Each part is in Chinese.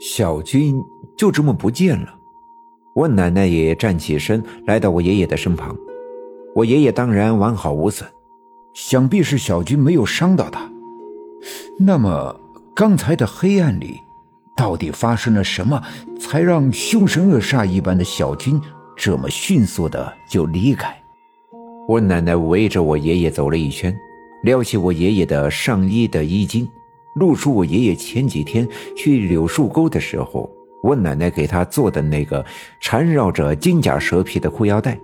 小军就这么不见了。我奶奶也站起身，来到我爷爷的身旁。我爷爷当然完好无损，想必是小军没有伤到他。那么刚才的黑暗里，到底发生了什么，才让凶神恶煞一般的小军这么迅速的就离开？我奶奶围着我爷爷走了一圈，撩起我爷爷的上衣的衣襟。露出我爷爷前几天去柳树沟的时候，我奶奶给他做的那个缠绕着金甲蛇皮的裤腰带，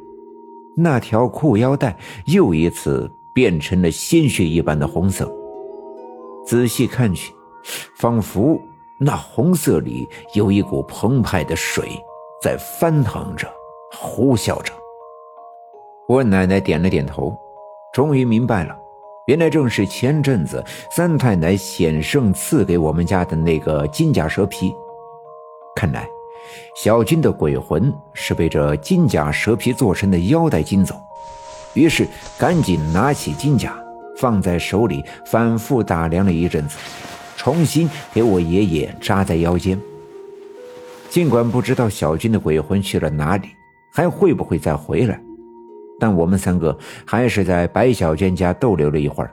那条裤腰带又一次变成了鲜血一般的红色。仔细看去，仿佛那红色里有一股澎湃的水在翻腾着，呼啸着。我奶奶点了点头，终于明白了。原来正是前阵子三太奶险胜赐给我们家的那个金甲蛇皮，看来小军的鬼魂是被这金甲蛇皮做成的腰带惊走，于是赶紧拿起金甲放在手里，反复打量了一阵子，重新给我爷爷扎在腰间。尽管不知道小军的鬼魂去了哪里，还会不会再回来。但我们三个还是在白小娟家逗留了一会儿，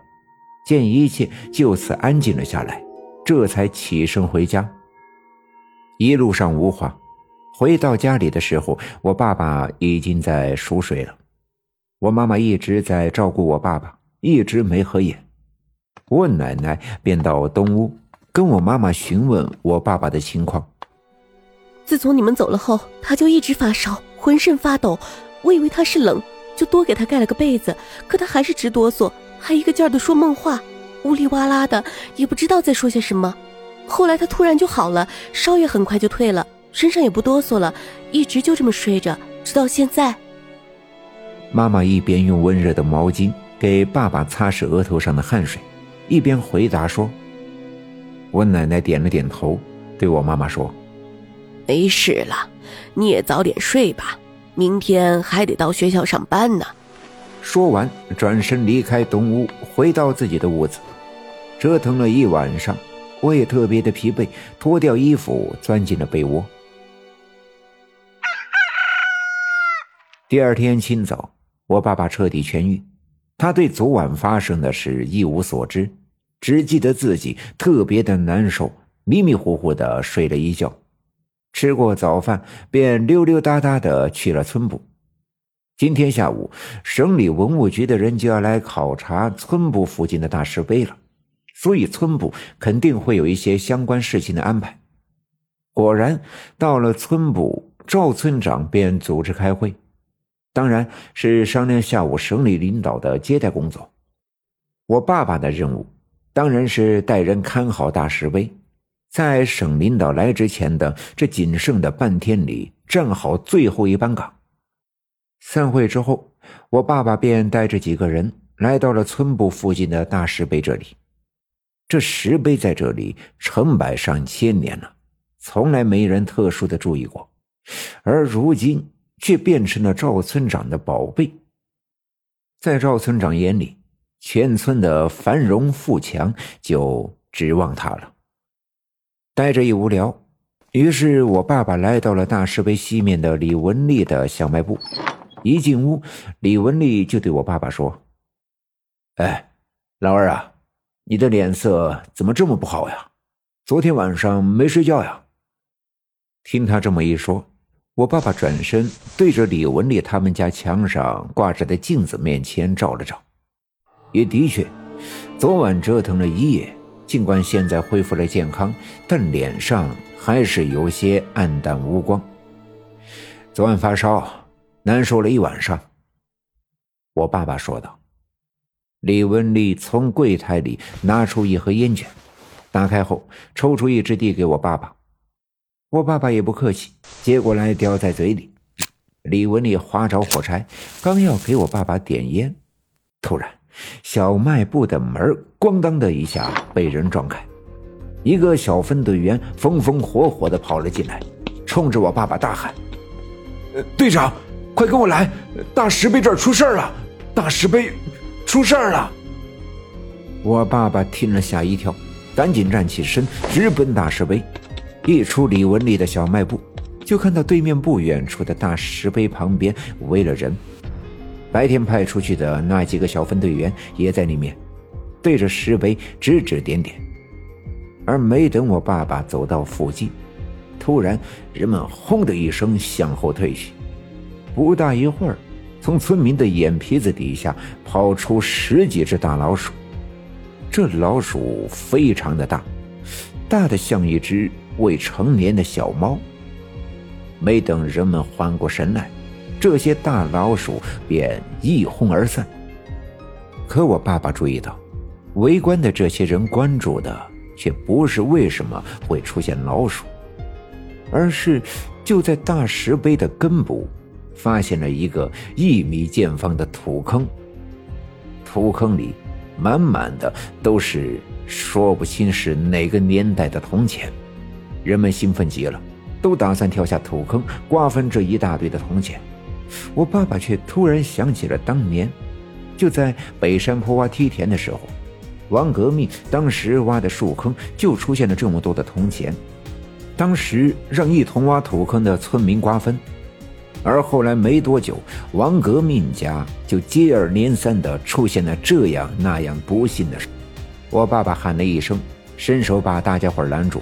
见一切就此安静了下来，这才起身回家。一路上无话，回到家里的时候，我爸爸已经在熟睡了，我妈妈一直在照顾我爸爸，一直没合眼。我奶奶便到东屋跟我妈妈询问我爸爸的情况。自从你们走了后，他就一直发烧，浑身发抖，我以为他是冷。就多给他盖了个被子，可他还是直哆嗦，还一个劲儿的说梦话，呜里哇啦的，也不知道在说些什么。后来他突然就好了，烧也很快就退了，身上也不哆嗦了，一直就这么睡着，直到现在。妈妈一边用温热的毛巾给爸爸擦拭额头上的汗水，一边回答说：“我奶奶点了点头，对我妈妈说：‘没事了，你也早点睡吧。’”明天还得到学校上班呢。说完，转身离开东屋，回到自己的屋子。折腾了一晚上，我也特别的疲惫，脱掉衣服，钻进了被窝。第二天清早，我爸爸彻底痊愈，他对昨晚发生的事一无所知，只记得自己特别的难受，迷迷糊糊的睡了一觉。吃过早饭，便溜溜达达的去了村部。今天下午，省里文物局的人就要来考察村部附近的大石碑了，所以村部肯定会有一些相关事情的安排。果然，到了村部，赵村长便组织开会，当然是商量下午省里领导的接待工作。我爸爸的任务，当然是带人看好大石碑。在省领导来之前的这仅剩的半天里，站好最后一班岗。散会之后，我爸爸便带着几个人来到了村部附近的大石碑这里。这石碑在这里成百上千年了，从来没人特殊的注意过，而如今却变成了赵村长的宝贝。在赵村长眼里，全村的繁荣富强就指望他了。待着一无聊，于是我爸爸来到了大石碑西面的李文丽的小卖部。一进屋，李文丽就对我爸爸说：“哎，老二啊，你的脸色怎么这么不好呀？昨天晚上没睡觉呀？”听他这么一说，我爸爸转身对着李文丽他们家墙上挂着的镜子面前照了照，也的确，昨晚折腾了一夜。尽管现在恢复了健康，但脸上还是有些暗淡无光。昨晚发烧，难受了一晚上。我爸爸说道。李文丽从柜台里拿出一盒烟卷，打开后抽出一支递给我爸爸。我爸爸也不客气，接过来叼在嘴里。李文丽划着火柴，刚要给我爸爸点烟，突然。小卖部的门咣当的一下被人撞开，一个小分队员风风火火的跑了进来，冲着我爸爸大喊：“队长，快跟我来！大石碑这儿出事了！大石碑出事了！”我爸爸听了吓一跳，赶紧站起身，直奔大石碑。一出李文丽的小卖部，就看到对面不远处的大石碑旁边围了人。白天派出去的那几个小分队员也在里面，对着石碑指指点点。而没等我爸爸走到附近，突然人们轰的一声向后退去。不大一会儿，从村民的眼皮子底下跑出十几只大老鼠。这老鼠非常的大，大的像一只未成年的小猫。没等人们缓过神来。这些大老鼠便一哄而散。可我爸爸注意到，围观的这些人关注的却不是为什么会出现老鼠，而是就在大石碑的根部，发现了一个一米见方的土坑。土坑里满满的都是说不清是哪个年代的铜钱，人们兴奋极了，都打算跳下土坑瓜分这一大堆的铜钱。我爸爸却突然想起了当年，就在北山坡挖梯田的时候，王革命当时挖的树坑就出现了这么多的铜钱，当时让一同挖土坑的村民瓜分，而后来没多久，王革命家就接二连三的出现了这样那样不幸的事。我爸爸喊了一声，伸手把大家伙拦住。